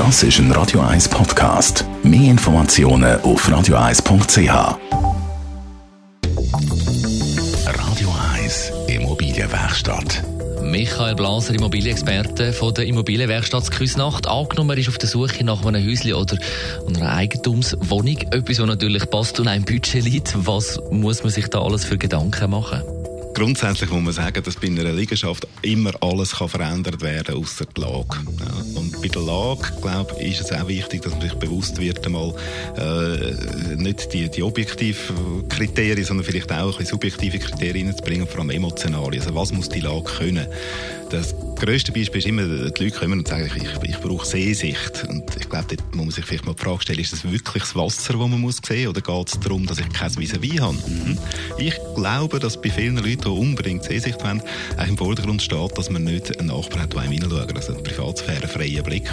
Das ist ein Radio 1 Podcast. Mehr Informationen auf radio1.ch. Radio 1 Immobilienwerkstatt. Michael Blaser, Immobilienexperte von der Immobilienwerkstatt Küsnacht. Angenommen, er ist auf der Suche nach einem Häuschen oder einer Eigentumswohnung. Etwas, was natürlich passt und ein Budget liegt. Was muss man sich da alles für Gedanken machen? Grundsätzlich muss man sagen, dass bei einer Liegenschaft immer alles kann verändert werden außer die Lage. Und bei der Lage, glaube ich, ist es auch wichtig, dass man sich bewusst wird, einmal äh, nicht die, die objektiven Kriterien, sondern vielleicht auch ein bisschen subjektive Kriterien reinzubringen, vor allem emotionale. Also was muss die Lage können? Das grösste Beispiel ist immer, die Leute kommen und sagen, ich, ich brauche Sehsicht. Und ich glaube, dort muss man sich vielleicht mal die Frage stellen, ist das wirklich das Wasser, das man muss sehen muss, oder geht es darum, dass ich kein Vis-à-vis habe? Mhm. Ich glaube, dass bei vielen Leuten, die unbedingt Sehsicht wollen, auch im Vordergrund steht, dass man nicht einen Nachbar hat, der einem hineinschaut. Also eine Privatsphäre, freier Blick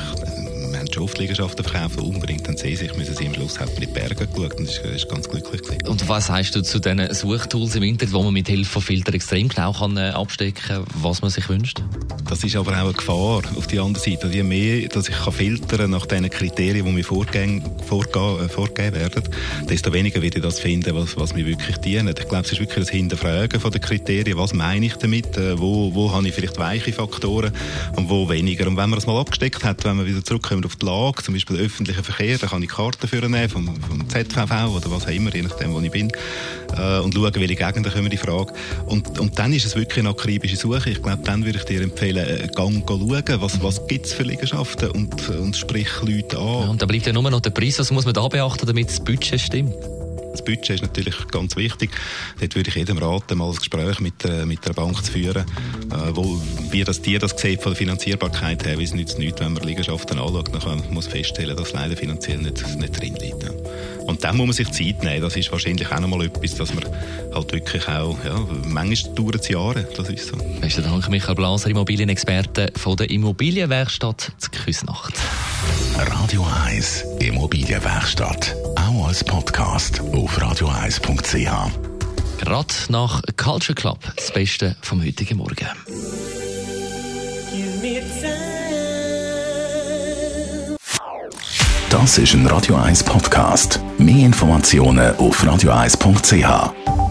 haben schon oft Liegenschaften verkauft, unbedingt dann sehen sich, müssen sie am Schluss man in die Berge geschaut und ist, ist ganz glücklich gewesen. Und was sagst du zu diesen Suchtools im Internet, wo man mit Hilfe von Filtern extrem genau kann äh, abstecken was man sich wünscht? Das ist aber auch eine Gefahr auf die andere Seite. Je mehr dass ich kann filtern nach den Kriterien, die mir vorgegeben, äh, vorgegeben werden, desto weniger werde ich das finden, was, was mir wirklich dient. Ich glaube, es ist wirklich das Hinterfragen von den Kriterien. Was meine ich damit? Äh, wo, wo habe ich vielleicht weiche Faktoren und wo weniger? Und wenn man das mal abgesteckt hat, wenn man wieder zurückkommt auf die Lage, zum Beispiel öffentlichen Verkehr, da kann ich Karten für vom, vom ZVV oder was auch immer, je nachdem, wo ich bin, äh, und schauen, welche Gegenden kommen die Frage. Und, und dann ist es wirklich eine akribische Suche. Ich glaube, dann würde ich dir empfehlen, äh, gang schauen, was, was gibt es für Liegenschaften und, und sprich Leute an. Ja, und da bleibt ja nur noch der Preis. Was muss man da beachten, damit das Budget stimmt? Das Budget ist natürlich ganz wichtig. Dort würde ich jedem raten, mal ein Gespräch mit, äh, mit der Bank zu führen, äh, wo, wie das die das sieht von der Finanzierbarkeit her, wie es nützt nichts, wenn man Liegenschaften anschaut, dann muss man feststellen, dass leider finanziell nicht, nicht drin liegt. Ja. Und dann muss man sich Zeit nehmen. Das ist wahrscheinlich auch nochmal etwas, dass man halt wirklich auch, ja, manchmal dauert es Jahre, das ist so. Besten Dank, Michael Blaser, Immobilienexperte von der Immobilienwerkstatt zu Küsnacht. Radio 1 Immobilienwerkstatt. Auch als Podcast auf radio1.ch. Gerade nach Culture Club, das Beste vom heutigen Morgen. Das ist ein Radio 1 Podcast. Mehr Informationen auf radio1.ch.